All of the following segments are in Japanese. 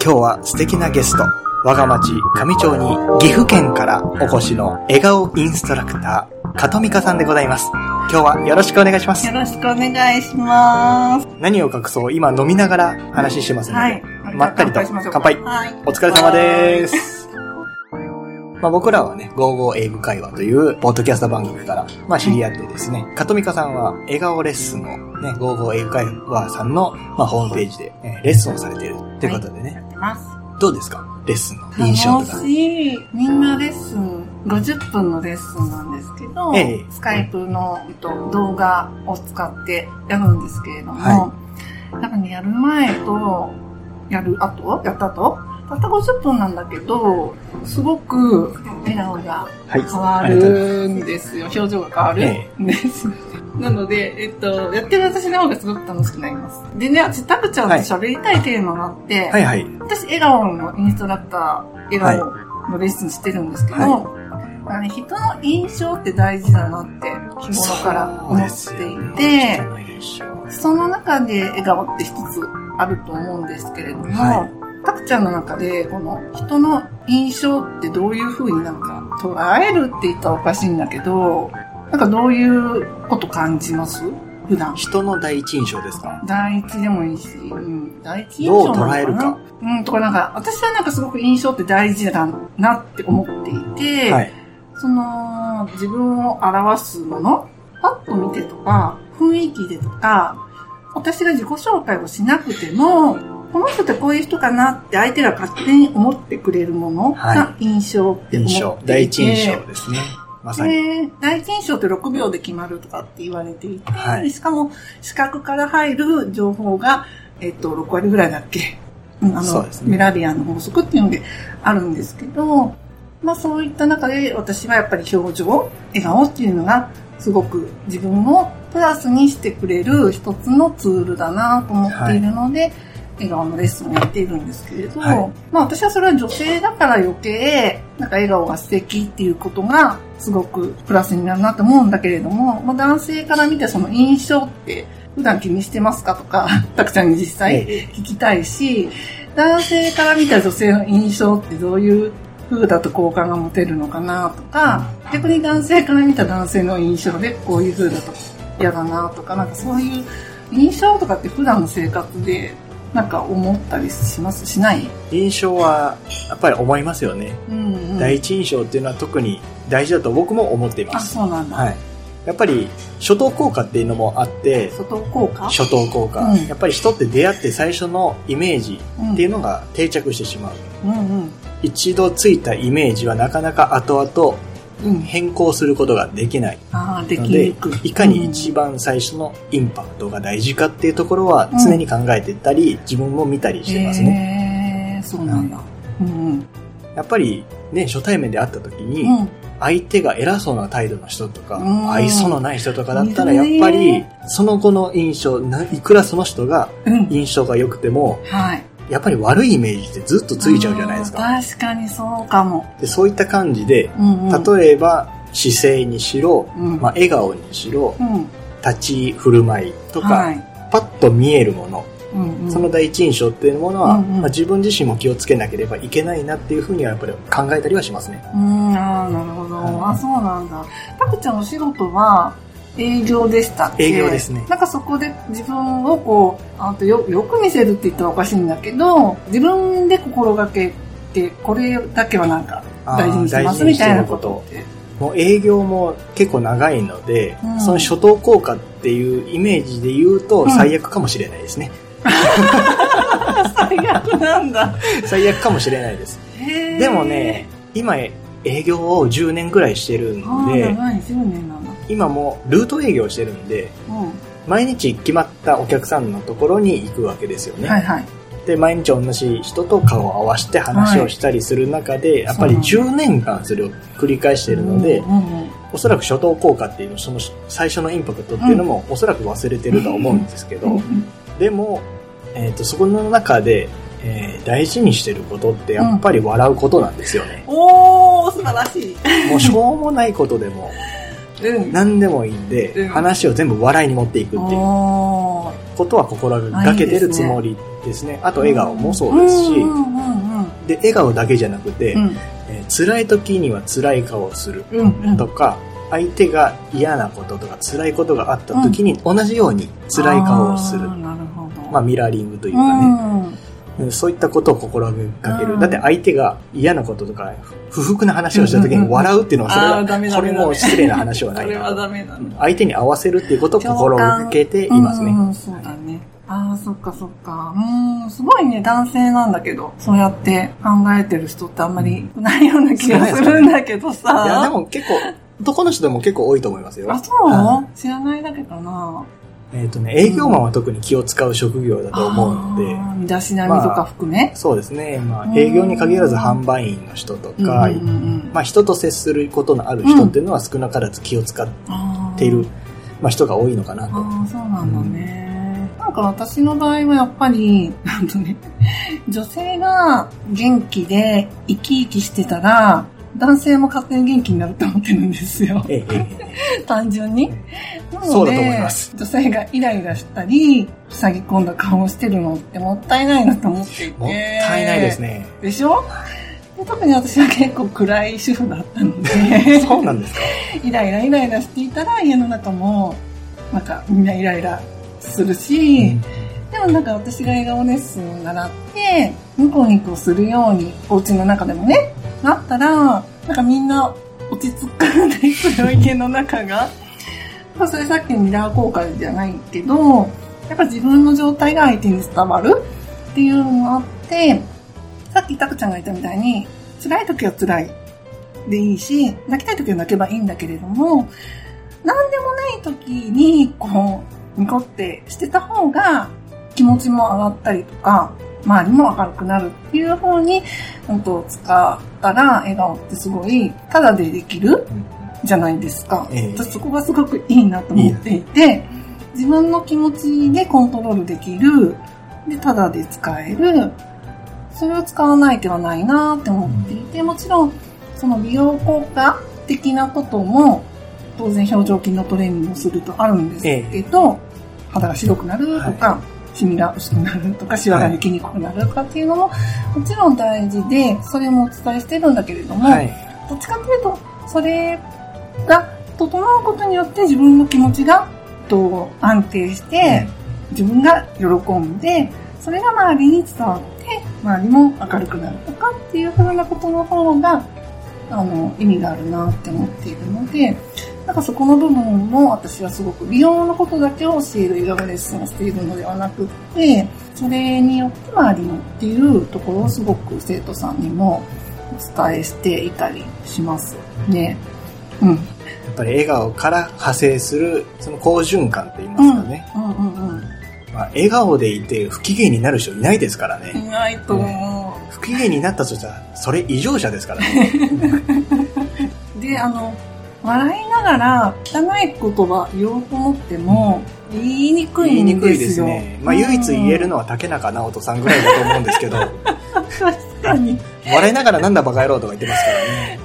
今日は素敵なゲスト、我が町上町に岐阜県からお越しの笑顔インストラクター、かとみかさんでございます。今日はよろしくお願いしますよ。ろしくお願いします。何を隠そう、今飲みながら話してますので、はい。まったりと乾杯はい。お疲れ様です。まあ僕らはね、55英語会話というポッドキャスト番組から、まあ知り合ってですね、かとみかさんは笑顔レッスンをね、55英語会話さんの、まあ、ホームページで、えーレッスンをされているということでね、やってます。どうですか？レッスンの印象とか。楽。しい。みんなレッスン、50分のレッスンなんですけど、ええ。スカイプのえっと動画を使ってやるんですけれども、はなんかね、やる前と、やる後？やった後？たった50分なんだけど、すごく笑顔がはい。変わるんですよ。表情が変わるえんです。なので、えっと、やってる私の方がすごく楽しくなります。でね、私、タクちゃんと喋りたいテーマがあって、はいはい。私、笑顔のインストラクター、笑顔のレッスンしてるんですけど、はあのね人の印象って大事だなって日頃から思っていて、その中で笑顔って一つあると思うんですけれども、はタクちゃんの中で、この人の印象ってどういう風になんか捉えるって言ったらおかしいんだけど、なんかどういうこと感じます？普段。人の第一印象ですか？第一でもいいし、うん、第一印どう象な？の捉えるか。うん、とかなんか、私はなんかすごく印象って大事だなって思っていて、はい。その、自分を表すもの、パッと見てとか、雰囲気でとか、私が自己紹介をしなくても、この人ってこういう人かなって相手が勝手に思ってくれるものが印象って思っていて、印象。第一印象ですね。まさに。で、第一印象って6秒で決まるとかって言われていて、はい。しかも視覚から入る情報が、えっと、6割ぐらいだっけ、うんあの、ね。メラビアンの法則っていうのであるんですけど、まあそういった中で私はやっぱり表情、笑顔っていうのがすごく自分をプラスにしてくれる一つのツールだなと思っているので、笑顔のレッスンをやっているんですけれど、はい。まあ私はそれは女性だから余計、なんか笑顔が素敵っていうことがすごくプラスになるなと思うんだけれども、まあ男性から見てその印象って普段気にしてますかとか、たくちゃんに実際ええ。聞きたいし、男性から見た女性の印象ってどういう風だと好感が持てるのかなとか、逆に男性から見た男性の印象でこういう風だと嫌だなとか、なんかそういう印象とかって普段の生活でなんか思ったりします？しない？印象は、やっぱり思いますよね。うんうん。第一印象っていうのは特に大事だと僕も思っていまあ、す。そうなんだ。はい。やっぱり、初等効果っていうのもあって、外効果？初等効果、うんやっぱり人って出会って最初のイメージうんっていうのが定着してしまう。うんうん。一度ついたイメージはなかなか後々うん。変更することができない。のできにくい。、いかに一番最初のインパクトが大事かっていうところは常に考えてたり、自分も見たりしてますね。え、そうなんだ。うんやっぱりね、初対面で会った時に、うん。うん。相手が偉そうな態度の人とか、うん愛想のない人とかだったら、やっぱり、その後の印象、ないくらその人がうん。印象が良くても、はい。やっぱり悪いイメージってずっとついちゃうじゃないですか。うん確かにそうかも。でそういった感じで、うんうん。例えば、姿勢にしろ、うんまあ、笑顔にしろ、うん。立ち振る舞いとか、はい。パッと見えるもの、うんうん。その第一印象っていうものは、うんうんまあ、自分自身も気をつけなければいけないなっていうふうにはやっぱり考えたりはしますね。うん、ああ、なるほど。はいあ、そうなんだ。たくちゃんお仕事は営業でしたっけ？営業ですねなんかそこで自分をこう、あとよよく見せるって言ったらおかしいんだけど、自分で心がけて、これだけはなんか大事にしてますみたいなことって。もう営業も結構長いので、うんその初等効果っていうイメージで言うとうん最悪かもしれないですね。最悪なんだ。最悪かもしれないです。でもね、、今営業を10年ぐらいしてるんで、長い、10年なんだ。今もうルート営業してるんで、う毎日決まったお客さんのところに行くわけですよね。ん。はいはい。で、毎日同じ人と顔を合わせて話をしたりする中で、やっぱり10年間それを繰り返してるので、うんうんおそらく初等効果っていうの、その最初のインパクトっていうのもおそらく忘れてるとは思うんですけど、うんうんでも、えっ、と、そこの中で、えー大事にしてることってやっぱり笑うことなんですよね。おー、素晴らしい。もうしょうもないことでも、うん。何でもいいんで、うん話を全部笑いに持っていくっていうことは心がけてるつもりですね。あと笑顔もそうですし、うんうんで、笑顔だけじゃなくて、うんうん。えー辛い時には辛い顔をするうんうん。とか、相手が嫌なこととか辛いことがあった時に同じように辛い顔をする。まあミラーリングといううかね、ん。うんそういったことを心がける。うんだって相手が嫌なこととか不服な話をした時に笑うっていうのはそれは、これも失礼な話はない。相手に合わせるっていうことを心がけていますね。うんうん、そうだね。ああ、そっかそっか。うん、すごいね、男性なんだけど、そうやって考えてる人ってあんまりいないような気がするんだけどさ。いや、でも結構、男の人でも結構多いと思いますよ。あ、そう、は知らないだけかな。えっ、とね、営業マンは特に気を使う職業だと思うので、身だしなみとか含め？そうですね。まあ、うん営業に限らず販売員の人とか、うんうんうんまあ、人と接することのある人っていうのは少なからず気を使っている、まあ、人が多いのかなと。ああ、そうなんだね。なんか私の場合はやっぱり、なんとね、女性が元気で生き生きしてたら、男性も勝手に元気になると思ってるんですよ。単純に。なのでそうだと思います女性がイライラしたり、塞ぎ込んだ顔をしてるのってもったいないなと思っていて。もったいないです。ね。でしょ？で特に私は結構暗い主婦だったので、そうなんですか？イライライライラしていたら家の中も、なんかみんなイライラするし、でもなんか私が笑顔レッスンを習って、ニコニコするように、お家の中でもね、なったら、なんかみんな落ち着くんですよ、家の中が。まあそれさっきのミラー効果じゃないけど、やっぱ自分の状態が相手に伝わるっていうのがあって、さっきタクちゃんが言ったみたいに、辛い時は辛いでいいし、泣きたい時は泣けばいいんだけれども、なんでもない時に、こう、ニコってしてた方が気持ちも上がったりとか、周りも明るくなるっていう方に、本当使ったら笑顔ってすごい、ただでできるじゃないですか。ええ。私そこがすごくいいなと思っていて、自分の気持ちでコントロールできる、で、ただで使える、それを使わない手はないなって思っていて、もちろん、その美容効果的なことも、当然表情筋のトレーニングをするとあるんですけど、肌が白くなるとか、シミが薄くなるとか、シワができにくくなるとかっていうのも、もちろん大事で、それもお伝えしてるんだけれども、はい。どっちかというと、それが整うことによって自分の気持ちがと安定して、自分が喜んで、それが周りに伝わって、周りも明るくなるとかっていうふうなことの方が、あの、意味があるなって思っているので、なんかそこの部分も私はすごく美容のことだけを教えるヨガレッスンをしているのではなくって、それによって周りのっていうところをすごく生徒さんにもお伝えしていたりしますね。うん。やっぱり笑顔から派生する、その好循環って言いますかね。うんうんうん。まあ、笑顔でいて不機嫌になる人いないですからね。いないと思不機嫌になったとしたら、それ異常者ですからね。う。で、あの、笑いながら汚い言葉言おうと思っても、言いにくい言いにくいんでよ。ですすね。まあ、唯一言えるのは竹中直人さんぐらいだと思うんですけど、確かに。笑いながらなんだバカ野郎とか言ってますか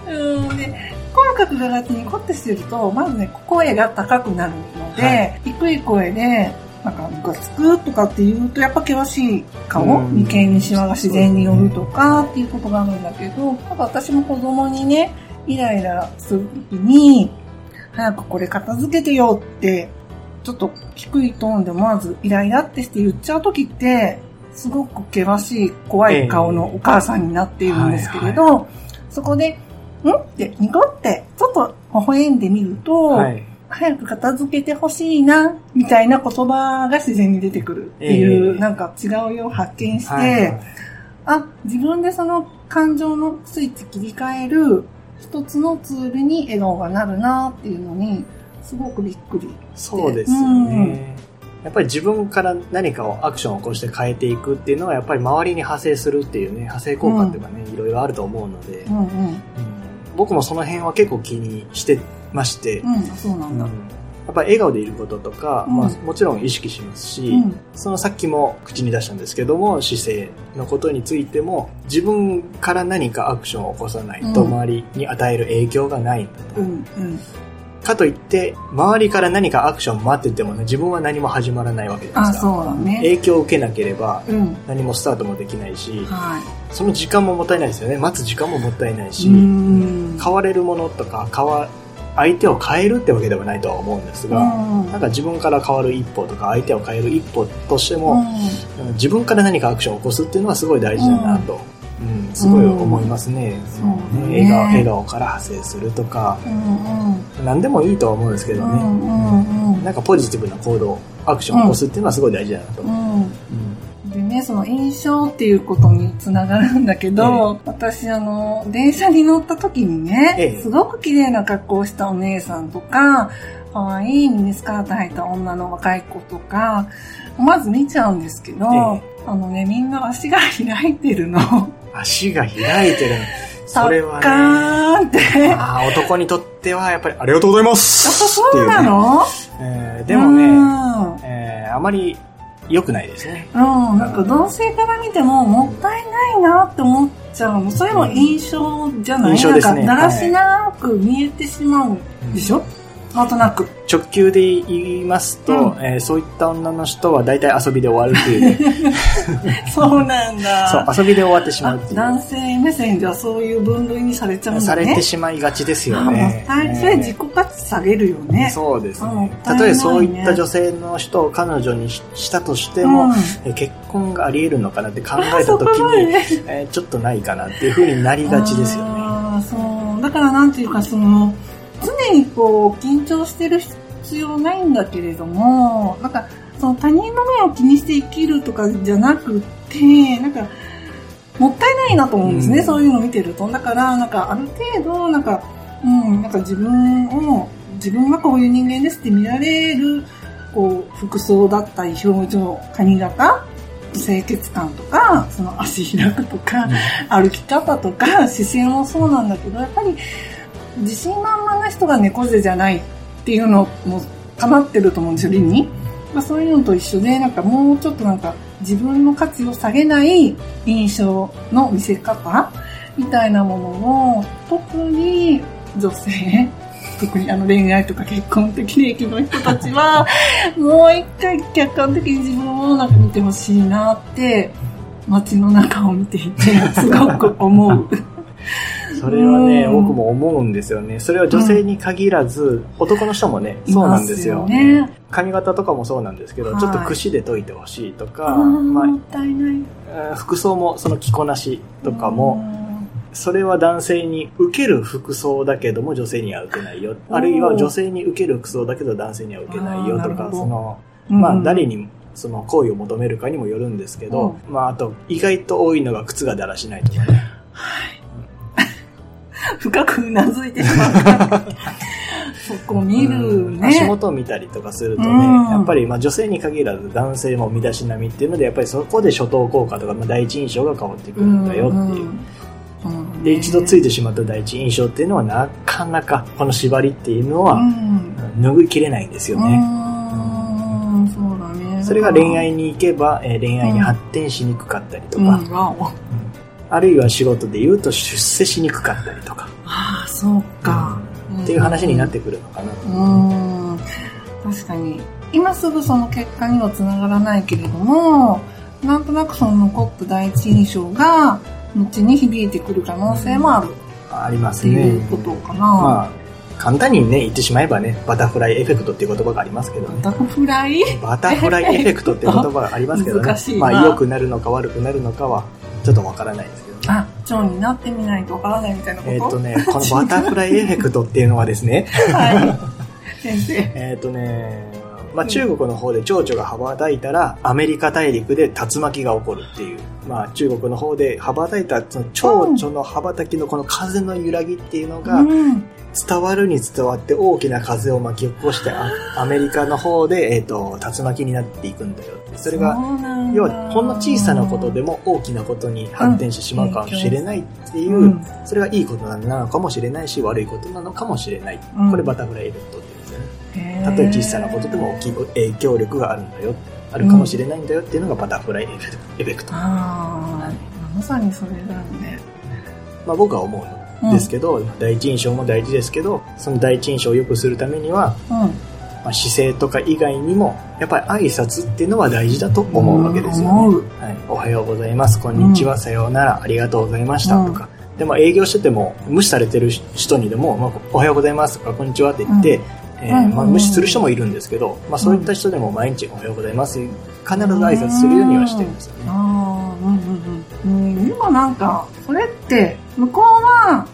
らね。うんで、口角ががちにコッてしてると、まずね、声が高くなるので、は低い声で、なんか、ムカつくとかって言うと、やっぱ険しい顔、うん眉間にシワが自然によるとかっていうことがあるんだけど、なんか私も子供にね、イライラするときに、早くこれ片付けてよって、ちょっと低いトーンでもまずイライラってして言っちゃうときって、すごく険しい怖い顔のお母さんになっているんですけれど、そこで、ん？ってニコってちょっと微笑んでみると、はい。早く片付けてほしいな、みたいな言葉が自然に出てくるっていう、ええ。なんか違うよを発見して、はい。あ、自分でその感情のスイッチ切り替える一つのツールに笑顔がなるなっていうのに、すごくびっくり。そうですよね。やっぱり自分から何かをアクションを起こして変えていくっていうのはやっぱり周りに派生するっていうね、派生効果っていうかね、いろいろあると思うので、うんうん。うん僕もその辺は結構気にしてまして、うん、そうなんだ。うんやっぱり笑顔でいることとか、うん。まあ、もちろん意識しますし、うん。そのさっきも口に出したんですけども、姿勢のことについても、自分から何かアクションを起こさないと、うん周りに与える影響がない。と。うん。うん。かといって、周りから何かアクション待っててもね、自分は何も始まらないわけじゃないあですか。ね。影響を受けなければ、うん。何もスタートもできないし、はその時間ももったいないですよね。待つ時間ももったいないし、変われるものとか、変わ、相手を変えるってわけではないとは思うんですが、うん。なんか自分から変わる一歩とか、相手を変える一歩としても、うん。自分から何かアクションを起こすっていうのはすごい大事だなと、うん。すごい思いますね。そうだね。笑顔笑顔から派生するとか、うん何でもいいとは思うんですけどね、うんうんうんなんかポジティブな行動、アクションを起こすっていうのはすごい大事だなと。ううんんでね、その印象っていうことにつながるんだけど、私あの、電車に乗った時にね、ええ。すごく綺麗な格好をしたお姉さんとか、可愛いミニスカート履いた女の若い子とか、まず見ちゃうんですけど、えあのね、みんな足が開いてるの。足が開いてる。それはカね、ーンって。やっあー男にとってはやっぱりありがとうございますぱそうなの、えーでもね、うん。えーあまり良くないですね。うん、なんか同性から見てももったいないなって思っちゃうの。それも印象じゃない、印象ですね。なんかだらしなく見えてしまうでしょ、なんとなく。直球で言いますと、うんえーそういった女の人は大体遊びで終わるっていうね、そうなんだ。そう、遊びで終わってしまうう。男性目線ではそういう分類にされちゃうんだね。されてしまいがちですよね。たいそれ自己価値下げるよね。そうですね。ね例えそういった女性の人を彼女にしたとしても、うんえ結婚があり得るのかなって考えた時に、ねえーちょっとないかなっていう風になりがちですよね。あそう。だからなんていうかその、にこう、緊張してる必要ないんだけれども、なんか、その他人の目を気にして生きるとかじゃなくて、なんか、もったいないなと思うんですね、うんそういうの見てると。だから、なんかある程度、なんか、うん、なんか自分を、自分がこういう人間ですって見られる、こう、服装だったり、表情、髪型、清潔感とか、その足開くとか、歩き方とか姿勢もそうなんだけどやっぱり自信満々な人が猫背じゃないっていうのもかなってると思うんですよ理に、まあ、そういうのと一緒でなんかもうちょっとなんか自分の価値を下げない印象の見せ方みたいなものを特に女性特にあの恋愛とか結婚的利益の人たちは もう一回客観的に自分をなんか見てほしいなって街の中を見ていてすごく思う。それはね、うん僕も思うんですよね。それは女性に限らず、男の人もね、そうなんですよ。すね。髪型とかもそうなんですけど、はいちょっと櫛で解いてほしいとか、まもったいない。あ、服装もその着こなしとかも、それは男性に受ける服装だけども女性には受けないよ。あるいは女性に受ける服装だけど男性には受けないよとか、その、うん、まあ誰にその行為を求めるかにもよるんですけど、まああと意外と多いのが靴がだらしないとかね。深くうなずいてしまった。そこ見るうん。ね。足元を見たりとかするとね、うん。やっぱりまあ女性に限らず男性も身だしなみっていうのでやっぱりそこで初等効果とか、まあ、第一印象が変わってくるんだよっていう。うん。うん。で一度ついてしまった第一印象っていうのはなかなかこの縛りっていうのはうん。拭いきれないんですよね。うん。そうだね。それが恋愛に行けば、えー恋愛に発展しにくかったりとうん、か、あるいは仕事で言うと出世しにくかったりとか、ああ、そうか。っていう話になってくるのかなと。うん。確かに。今すぐその結果にはつながらないけれども、なんとなくその残った第一印象が、後に響いてくる可能性もあるありまっていすねう。ことかな。まあ、簡単にね、言ってしまえばね、バタフライエフェクトっていう言葉がありますけどね。バタフライ？バタフライエフェクトって言葉がありますけどね 難しい。なまあ、良くなるのか悪くなるのかは、ちょっとわからないですけどね。あ、蝶になってみないとわからないみたいなこと？えーっとね、このバタフライ エフェクトっていうのはですね、はい。先生。えーっとね、まあ、中国の方で蝶々が羽ばたいたら、アメリカ大陸で竜巻が起こるっていう。まあ、中国の方で羽ばたいた、その蝶々の羽ばたきのこの風の揺らぎっていうのが、うん。伝わるに伝わって大きな風を巻き起こして、あアメリカの方で、えーっと、竜巻になっていくんだよ。それが、要はほんの小さなことでも大きなことに発展してしまうかもしれないっていう、うん。それがいいことなのかもしれないし悪いことなのかもしれない、うん。これバタフライエフェクトって言うんですよね。たとえ小さなことでも大きい影響力があるんだよ、あるかもしれないんだよっていうのがバタフライエフェクト。ああ、まさにそれだよね。まあ僕は思うんですけど、第一印象も大事ですけど、その第一印象を良くするためには、うん。まあ、姿勢とか以外にも、やっぱり挨拶っていうのは大事だと思うわけですよね。思う。はい、おはようございます、こんにちは、さようなら、ありがとうございました。とか。でも営業してても、無視されてる人にでも、まあ、おはようございます。とか、こんにちはって言って、えーうん。まあ、無視する人もいるんですけど、まあ、そういった人でも毎日おはようございます、必ず挨拶するようにはしてるんですよね。ああ、うんうんうん。うん、今なんか、それって、向こうは、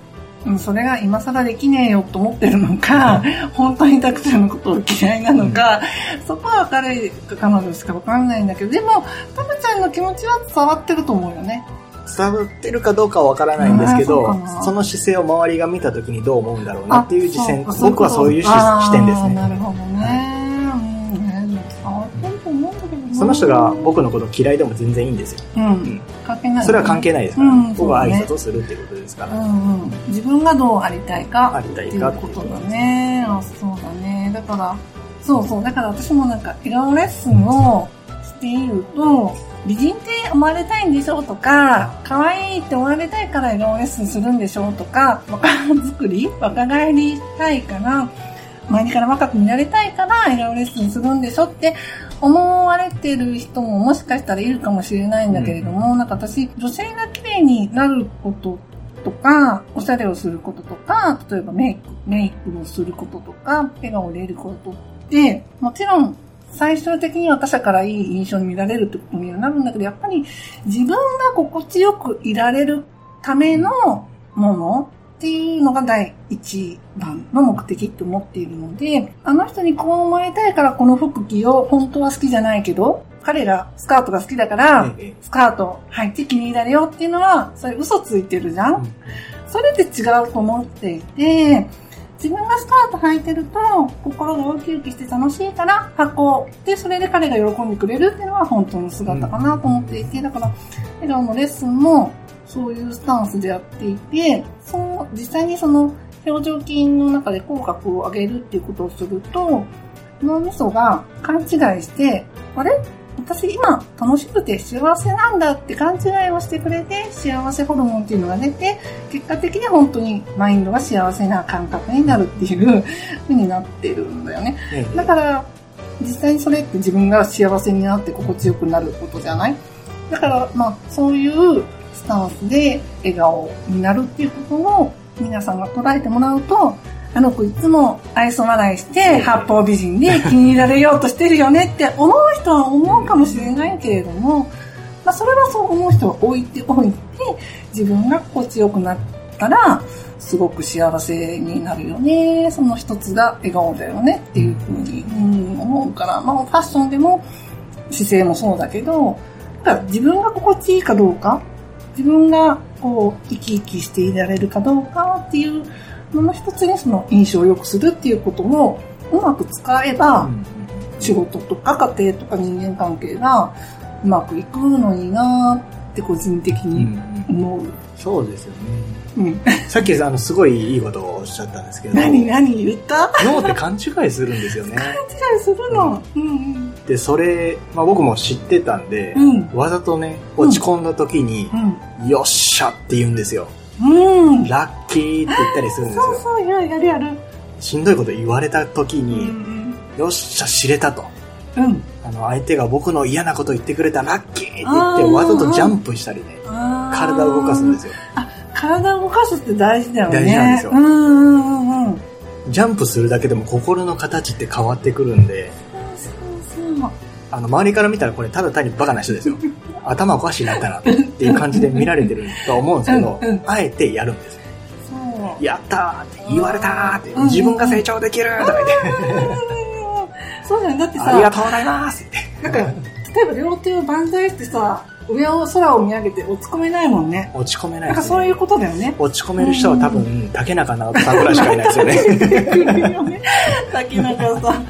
うん、それが今更できねえよと思ってるのか、本当にたくさんのことを嫌いなのか、そこは彼か彼女しかわかんないんだけど、でも、タムちゃんの気持ちは伝わってると思うよね。伝わってるかどうかはわからないんですけどそその姿勢を周りが見た時にどう思うんだろうなっていう視線僕はそういう視点ですね。なるほどね。うんその人が僕のこと嫌いでも全然いいんですようん。関係ない。それは関係ないですから、うん僕は挨拶をするっていうことですから、うんうん。自分がどうありたいか。ありたいっていうかことだね。あ、そうだね。だから、そうそう。だから私もなんか、笑顔レッスンをしていると、美人って思われたいんでしょうとか、可愛いって思われたいから笑顔レッスンするんでしょうとか、若作り若返りたいから、周りから若く見られたいから笑顔レッスンするんでしょって思われてる人ももしかしたらいるかもしれないんだけれども、なんか私、女性が綺麗になることとか、おしゃれをすることとか、例えばメイク、メイクをすることとか、笑顔を入れることって、もちろん、最終的には他者からいい印象に見られるってことにはなるんだけど、やっぱり自分が心地よくいられるためのものっていうのが第一番の目的って思っているので、あの人にこう思いたいからこの服着よう、本当は好きじゃないけど、彼がスカートが好きだから、ええスカート履いて気に入られようっていうのは、それ嘘ついてるじゃん、うん。それって違うと思っていて、自分がスカート履いてると、心がウキウキして楽しいから履こう。で、それで彼が喜んでくれるっていうのは本当の姿かなと思っていて、だから、笑顔のレッスンもそういうスタンスでやっていて、そう、実際にその表情筋の中で口角を上げるっていうことをすると、脳みそが勘違いして、あれ？私今楽しくて幸せなんだって勘違いをしてくれて幸せホルモンっていうのが出て結果的に本当にマインドが幸せな感覚になるっていう風になってるんだよね。ええだから実際にそれって自分が幸せになって心地よくなることじゃない？だからまあそういうスタンスで笑顔になるっていうことを皆さんが捉えてもらうとあの子いつも愛想笑いして八方美人で気に入られようとしてるよねって思う人は思うかもしれないけれども、まあそれはそう思う人は置いておいて自分が心地よくなったらすごく幸せになるよね。その一つが笑顔だよねっていうふうに、うん思うから、まあファッションでも姿勢もそうだけど、だから自分が心地いいかどうか、自分がこう生き生きしていられるかどうかっていうのの一つにその印象を良くするっていうことをうまく使えば、うん仕事とか家庭とか人間関係がうまくいくのになって個人的うんうにん。思う。そうですよね。うん。さっきあのすごいいいことをおっしゃったんですけど。何何言った？脳って勘違いするんですよね。勘違いするの。うんでそれ、まあ、僕も知ってたんで、うん。うん。わざとね落ち込んだ時にう、ん。よっしゃって言うんですようん。ラッキーって言ったりするんですよそうそう、やるやるやる。しんどいこと言われた時うに、ん。よっしゃ知れたとうん。あの相手が僕の嫌なこと言ってくれたラッキーって言ってわざとジャンプしたりね体を動かすんですよ体を動かすって大事だよね。大事なんですようんうんうんうん。ジャンプするだけでも心の形って変わってくるんで。あの周りから見たらこれただ単にバカな人ですよ 頭おかしいなったなっていう感じで見られてるとは思うんですけどうんうんあえてやるんですよそう。やったーって言われたーってうん自分が成長できるとか言ってそうだよ。だってありがさ、とうございますってなんか、例えば両手を万歳してさ、上を空を見上げて落ち込めないもんね。落ち込めないなんかそういうことだよね。落ち込める人は多分竹中直人さんぐらいしかいないですよね 竹中さん。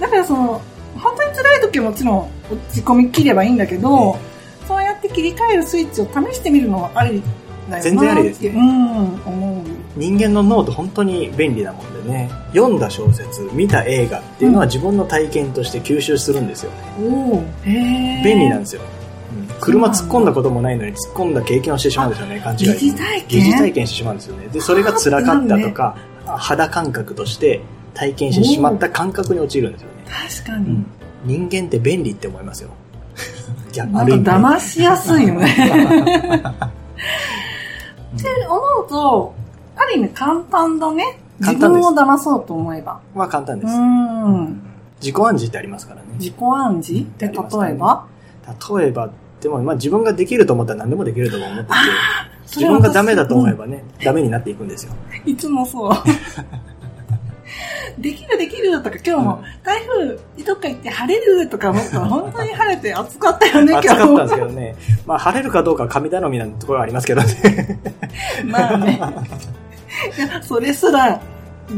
だからその、本当に辛い時はもちろん落ち込み切ればいいんだけど、そうやって切り替えるスイッチを試してみるのはありだよ全然ありですねうん、思う人間の脳って本当に便利なもんでね、読んだ小説、見た映画っていうのは自分の体験として吸収するんですよね。おおへえ。便利なんですよ。うん車突っ込んだこともないのに突っ込んだ経験をしてしまうんですよね、勘違い疑似体験疑似体験してしまうんですよね。で、それが辛かったとか、肌感覚として体験してしまった感覚に陥るんですよね。確かに。人間って便利って思いますよ。逆なんかある意味ね騙しやすいよね。って思うと、ある意味簡単だね。自簡単です分を騙そうと思えば。まあ簡単でうす。ん。自己暗示ってありますからね。自己暗示？って例えば？例えば、でも、まあ自分ができると思ったら何でもできると思ってて、自分がダメだと思えばね、ダメになっていくんですよ。いつもそう。できるできるとか今日も台風どっか行って晴れるとか思ったら 本当に晴れて暑かったよね今日暑かったんですけどね。まあ晴れるかどうかは神頼みなところはありますけどね。まあね。いや、それすら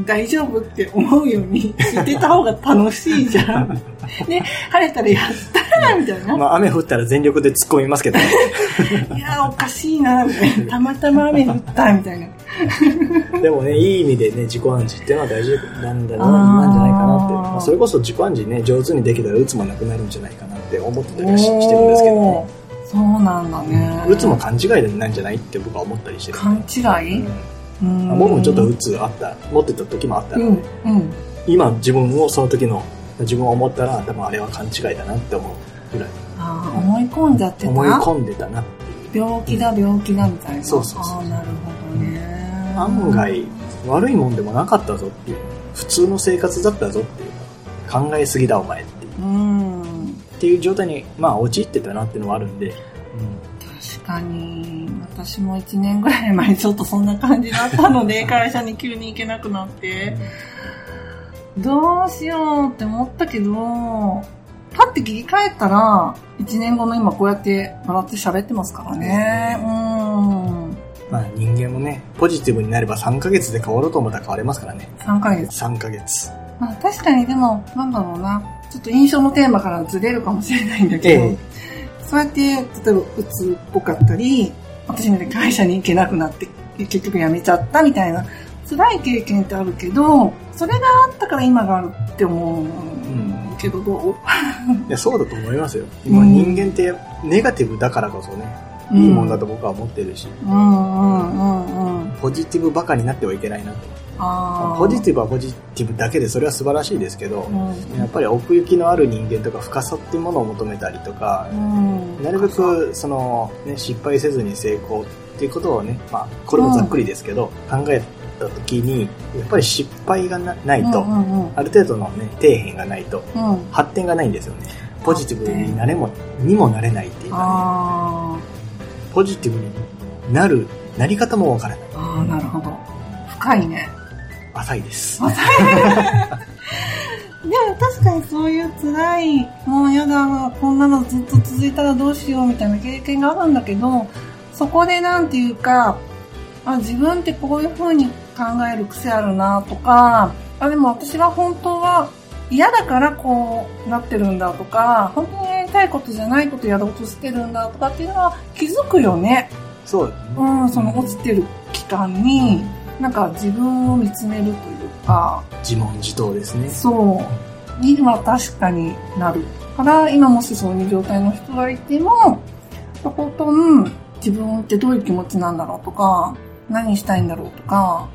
大丈夫って思うようにしてた方が楽しいじゃん。ね、晴れたらやったらみたいな。まあ雨降ったら全力で突っ込みますけどね。いや、おかしいな、みたいな。たまたま雨降った、みたいな。でもね、いい意味でね、自己暗示っていうのは大事なんだな、なんじゃないかなって。まあ、それこそ自己暗示ね、上手にできたら鬱もなくなるんじゃないかなって思ってたりはししてるんですけどねそうなんだね。鬱も勘違いなんじゃないって僕は思ったりしてる。勘違い？うんうん僕もちょっと鬱あった、持ってた時もあったので、うん、うん。今自分をその時の自分を思ったら多分あれは勘違いだなって思うぐらいああ、思い込んじゃってた？思い込んでたなって。病気だ、病気だ、みたいな。そうそうそうああ、なるほどね。案外悪いもんでもなかったぞっていう。普通の生活だったぞっていう。考えすぎだお前っていう。うん。っていう状態に、まあ、陥ってたなっていうのはあるんで、確かに、私も1年ぐらい前にちょっとそんな感じだったので、会社に急に行けなくなって、どうしようって思ったけど、パッて切り替えたら、1年後の今こうやって笑って喋ってますからね。うん。まあ、人間もね、ポジティブになれば3ヶ月で変わろうと思ったら変われますからね。3ヶ月。3ヶ月。まあ確かにでも、なんだろうな。ちょっと印象のテーマからずれるかもしれないんだけど、ええそうやって、例えば、うつっぽかったり、私みたいに会社に行けなくなって、結局辞めちゃったみたいな、辛い経験ってあるけど、それがあったから今があるって思うけど、どう？いや、そうだと思いますよ。今、うん人間ってネガティブだからこそね、いいもんだと僕は思ってるし、うんうんうんうん。ポジティブバカになってはいけないなと。ポジティブはポジティブだけでそれは素晴らしいですけど、うん。やっぱり奥行きのある人間とか深さっていうものを求めたりとか、うん。なるべくその、ね、失敗せずに成功っていうことをね、まあ、これもざっくりですけど、考えた時にやっぱり失敗がなないと、うんうんうんある程度のね底辺がないとうん。発展がないんですよね。ポジティブになれもにもなれないっていうか、ね、あポジティブになるなり方もわからないあ。ああ、なるほど。深いね。浅いです でも確かにそういう辛い、もうやだ、こんなのずっと続いたらどうしようみたいな経験があるんだけど、そこでなんていうか、あ自分ってこういう風に考える癖あるなとか、あ、でも私は本当は嫌だからこうなってるんだとか、本当にやりたいことじゃないことやろうとしてるんだとかっていうのは気づくよね。そうですねうん、その落ちてる期間に、なんか自分を見つめるというか、自問自答ですねそう。には確かになる。から、今もしそういう状態の人がいても、とことん自分ってどういう気持ちなんだろうとか、何したいんだろうとか、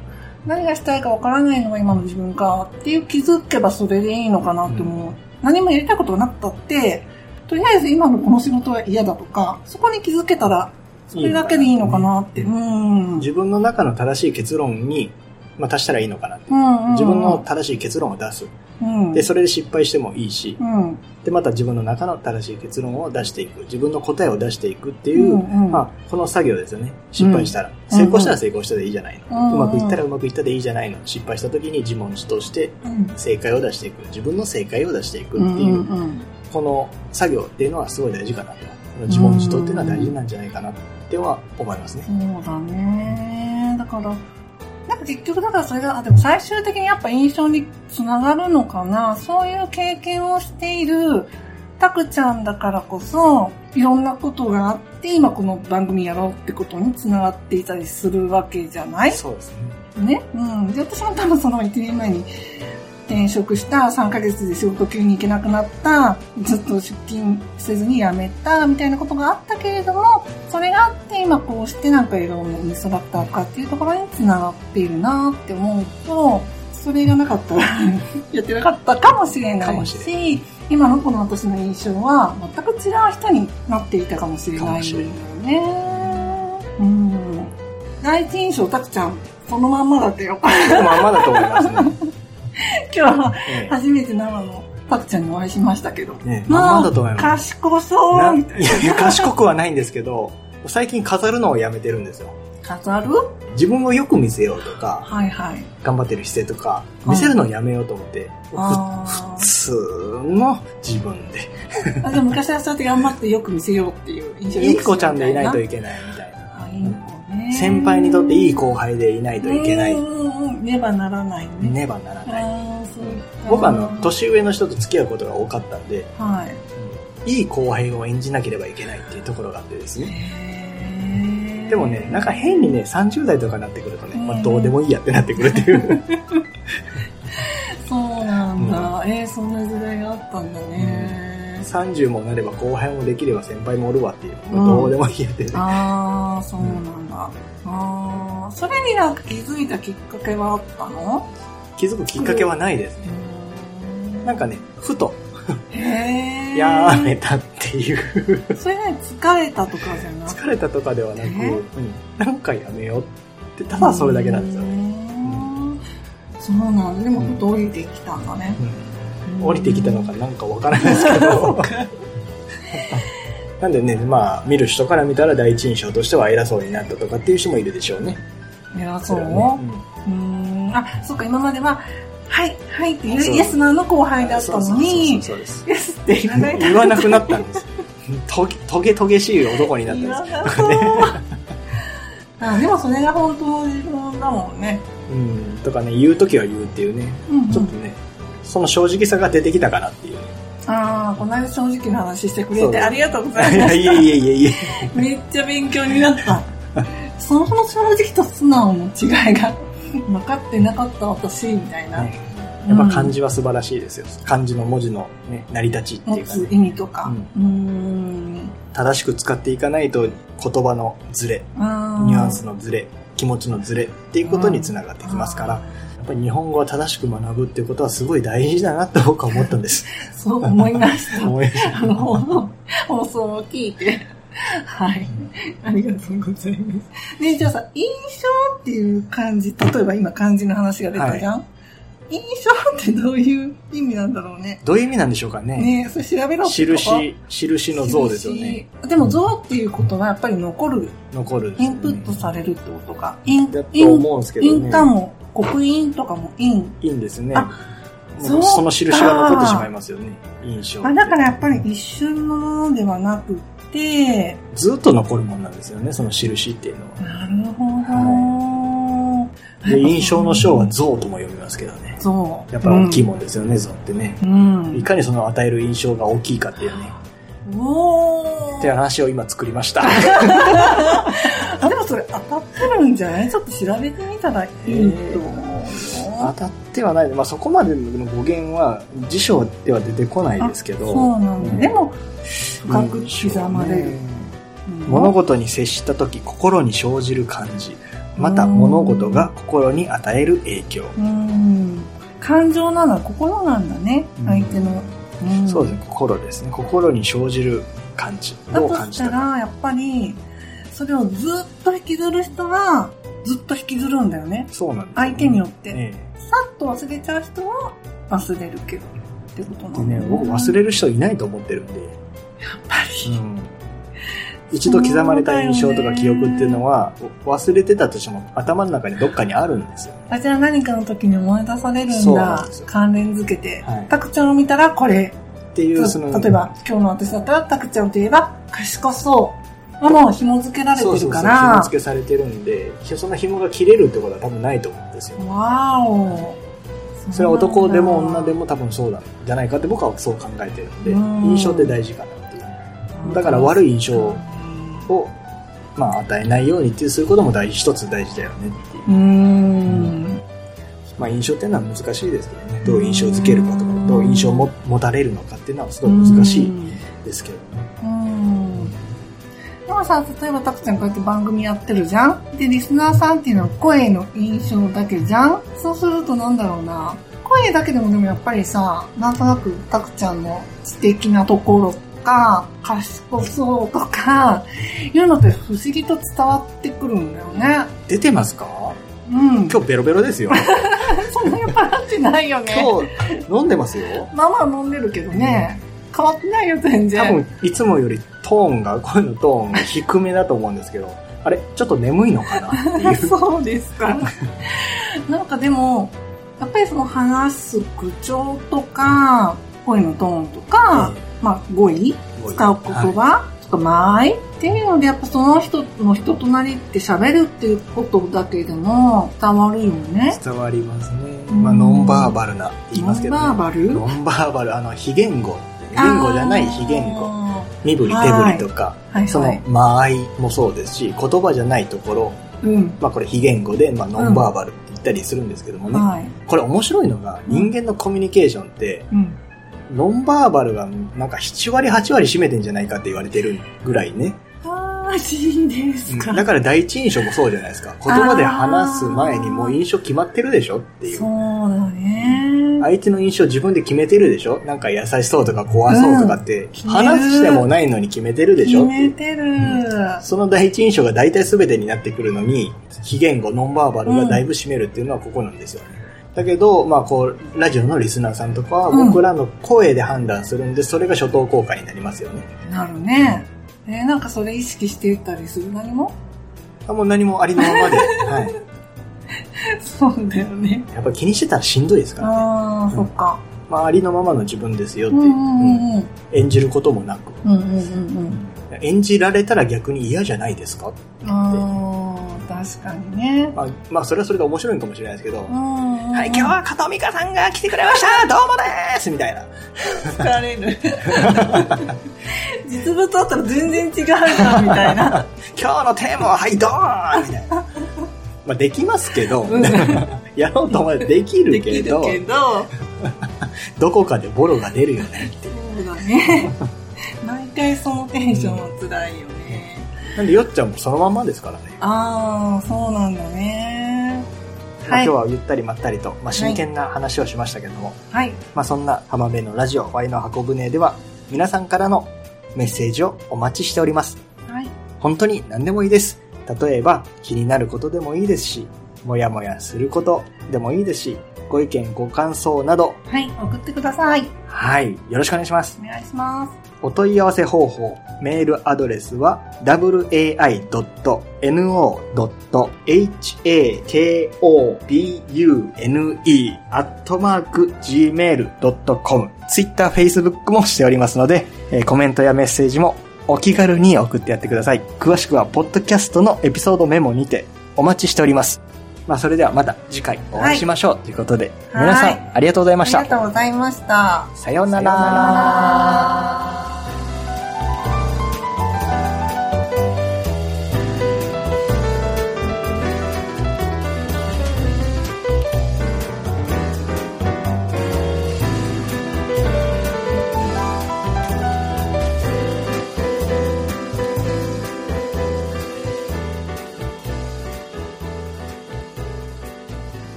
何がしたいかわからないのが今の自分かっていう気づけばそれでいいのかなって思う。何もやりたいことがなくたって、とりあえず今のこの仕事は嫌だとか、そこに気づけたら、それだけでいいのかなって。うん。自分の中の正しい結論に、まあ、足したらいいのかなって。うんうん。うん自分の正しい結論を出す。うん、でそれで失敗してもいいし。うん、でまた自分の中の正しい結論を出していく。自分の答えを出していくっていう、うんうん。まあ、この作業ですよね。失敗したら、うん成功したら成功したでいいじゃないの、うんうまくいったらうまくいったでいいじゃないの。失敗した時に自問自答してうん。正解を出していく。自分の正解を出していくう。んっていう、この作業っていうのはすごい大事かなと自問自答っていうのは大事なんじゃないかなっては思いますね、そうだね。だから、なんか結局だからそれが、あ、でも最終的にやっぱ印象につながるのかな。そういう経験をしているタクちゃんだからこそ、いろんなことがあって、今この番組やろうってことにつながっていたりするわけじゃない？そうですねね？うん。で、私も多分その1年前に転職した3ヶ月で仕事急に行けなくなった、ずっと出勤せずに辞めたみたいなことがあったけれども、それがあって今こうしてなんか笑顔のインストラクターかっていうところにつながっているなって思うと、それがなかったら やってなかったかもしれないしし、今のこの私の印象は全く違う人になっていたかもしれないんだよね。うん。第一印象、たくちゃん、そのまんまだったよ。まんまだと思いますね。今日はえ初めて生のたくちゃんにお会いしましたけど。えねまだと思います。賢そうなみたいいやいや、賢くはないんですけど、最近飾るのをやめてるんですよ。な。飾る？自分をよく見せようとか、はいはい。頑張ってる姿勢とか、見せるのをやめようと思って、あ普通の自分で、ーあ。でも昔はそうやって頑張ってよく見せようっていう印象いい子ちゃんでいないといいけないみたいな。先輩にとっていい後輩でいないといけない。うんうんうん。ねばならないね。ねばならない。僕はあの、年上の人と付き合うことが多かったんで、はい。いい後輩を演じなければいけないっていうところがあってですね。でもね、なんか変にね、30代とかになってくるとね、まあ、うんどうでもいいやってなってくるっていう。そうなんだ。えー、そんな時代があったんだね。30もなれば後輩もできれば先輩もおるわっていう。うんどうでもいいやってね。ああ、そうなんだ。ああ、それになんか気づいたきっかけはあったの？気づくきっかけはないですね。なんかね、ふと。やめたっていう。それね、疲れたとかじゃなくて？疲れたとかではなく、え？うん、なんかやめようって、ただそれだけなんですよね。ね。そうなんだ。でも、ふと降りてきたんだね。うん降りてきたのかなんかわからないですけど。なんでね、まあ、見る人から見たら第一印象としては偉そうになったとかっていう人もいるでしょうね。偉そう？ねうーん。あ、そっか、今までは、はい、はいっていうイエスマンの後輩だったのに、イエスって言わない言わなくなったんです。とげ、とげとげしい男になったんです。あでもそれが本当の自分だもんね。うん、とかね、言うときは言うっていうね、うんうんちょっとね、その正直さが出てきたかなっていうね。ああ、この間正直な話してくれてありがとうございいます。やいやいやいやいや。めっちゃ勉強になった。その正直と素直の違いが分かってなかった私みたいな。ねやっぱ漢字は素晴らしいですよ。漢字の文字のね、成り立ちっていうか、ね、意味とか。うーん。正しく使っていかないと言葉のズレ、あニュアンスのズレ、気持ちのズレっていうことにつながってきますから、やっぱり日本語は正しく学ぶっていうことはすごい大事だなって僕は思ったんです。そう思いました。思いましたあの、放送を聞いて。はい。ありがとうございます。ねじゃあさ、印象っていう漢字、例えば今漢字の話が出たじゃん、印象ってどういう意味なんだろうね。どういう意味なんでしょうかね。ねそれ調べろ印、印の像ですよね。印。でも像っていうことはやっぱり残る、残る、インプットされるってことか。イン、だとイン、思うんですけどね。インタも、刻印とかもイン。いいんですね。そその印が残ってしまいますよね。印象。あだからやっぱり一瞬のものではなくて、ずっと残るものなんですよね、その印っていうのは。なるほど。で、印象の章は像とも読みますけどね。そう。やっぱり大きいもんですよね、像ってね。うん。いかにその与える印象が大きいかっていうね。おって話を今作りました。あ、でもそれ当たってるんじゃない？ちょっと調べてみたらいいと思うよ。当たってはない。まあそこまでの語源は辞書では出てこないですけど。そうなんだ。うんでも、深く刻まれる。ね物事に接した時心に生じる感じ。また物事が心に与える影響。うん。感情なのは心なんだね。うん相手の。んそうですね、心ですね。心に生じる感じ。だとどう感じした。ら、やっぱり、それをずっと引きずる人は、ずっと引きずるんだよね。そうなんですよね、相手によってえさっと忘れちゃう人は忘れるけど、ってことえなんでね、僕忘れる人いないと思ってるんで。やっぱり。うん一度刻まれた印象とか記憶っていうのは、忘れてたとしても頭の中にどっかにあるんですよ。あ、じゃあ何かの時に思い出されるんだなん。関連づけてはい。タクちゃんを見たらこれ。っていう、その、例えば、今日の私だったらタクちゃんといえば、賢そう。はもう紐付けられてるそうそう。紐付けされてるんで、その紐が切れるってことは多分ないと思うんですよ。わーお。それは男でも女でも。も多分そうなんじゃないかって僕はそう考えてるんで、うん印象って大事かなっていう。だから悪い印象を、まあ与えないようにっていう、そういうことも大事、一つ大事だよねっていううーん。まあ印象っていうのは難しいですけどね。どう印象づけるかとか、どう印象をも持たれるのかっていうのはすごい難しいですけどね。うん。でもさ、例えばタクちゃんこうやって番組やってるじゃん？で、リスナーさんっていうのは声の印象だけじゃん？そうするとなんだろうな。声だけでもでもやっぱりさ、なんとなくタクちゃんの知的なところとか、賢そうとか、いうのって不思議と伝わってくるんだよね。出てますか？うん。今日ベロベロですよ。そんな酔っ払ってないよね。今日飲んでますよ。まあまあ飲んでるけどね。変わってないよ、全然。多分、いつもよりトーンが、声のトーンが低めだと思うんですけど、あれ？ちょっと眠いのかな？そうですか。なんかでも、やっぱりその話す口調とか、声のトーンとか、まあ語彙使う言葉とか間合いっていうので、やっぱその人の人となりって喋るっていうことだけでも伝わるよね。伝わりますね。うんまあ、ノンバーバルな言いますけど、ね。ノンバーバル？ノンバーバル、あの、非言語。言語じゃない非言語。あ身振り手振りとか、ーはいそのはい。間合いもそうですし、言葉じゃないところ、うん。まあこれ非言語で、まあノンバーバルって言ったりするんですけどもね。はい。これ面白いのが、人間のコミュニケーションって、うん。ノンバーバルがなんか7割8割占めてんじゃないかって言われてるぐらいね。ああ、いいですか。だから第一印象もそうじゃないですか。言葉で話す前にもう印象決まってるでしょっていう。そうだね。相手の印象自分で決めてるでしょ？なんか優しそうとか怖そうとかって、話してもないのに決めてるでしょ。決めてる。その第一印象が大体全てになってくるのに、非言語、ノンバーバルがだいぶ占めるっていうのはここなんですよね。だけど、まあこう、ラジオのリスナーさんとかはうん僕らの声で判断するんで、それが初等効果になりますよね。なるね。えーなんかそれ意識してたりする？何も？あもう何もありのままで、はい。そうだよね。やっぱ気にしてたらしんどいですからね。ああ、そっか。まあありのままの自分ですよっていう、うんうんうんうん。演じることもなく。うんうんうんうん。演じられたら逆に嫌じゃないですかああ、確かにね。まあ、まあそれはそれで面白いかもしれないですけど、はい、今日は加藤美香さんが来てくれましたどうもですみたいな。疲れる。実物だったら全然違うじゃん、みたいな。今日のテーマは、はい、ドーンみたいな。まあ、できますけど、うん やろうと思えばできるけど、けど、どこかでボロが出るよねっていう。そうだね。毎回そのテンションは辛いよね。なんで、よっちゃんもそのまんまですからね。ああ、そうなんだね。まあ、はい今日はゆったりまったりと、まあ、真剣な話をしましたけども、はい。まあ、そんな浜辺のラジオ、ワイの箱舟では、皆さんからのメッセージをお待ちしております。はい。本当に何でもいいです。例えば、気になることでもいいですし、もやもやすることでもいいですし、ご意見、ご感想など、はい。送ってください。はい、よろしくお願いします。お願いします。お問い合わせ方法、メールアドレスは、wai.no.hakobune アットマーク gmail.com ツイッター、フェイスブックもしておりますので、えーコメントやメッセージもお気軽に送ってやってください。詳しくは、ポッドキャストのエピソードメモにてお待ちしております。まあ、それではまた次回お会いしましょう。ということで、皆さはいんありがとうございましたありが。とうございました。さようなら。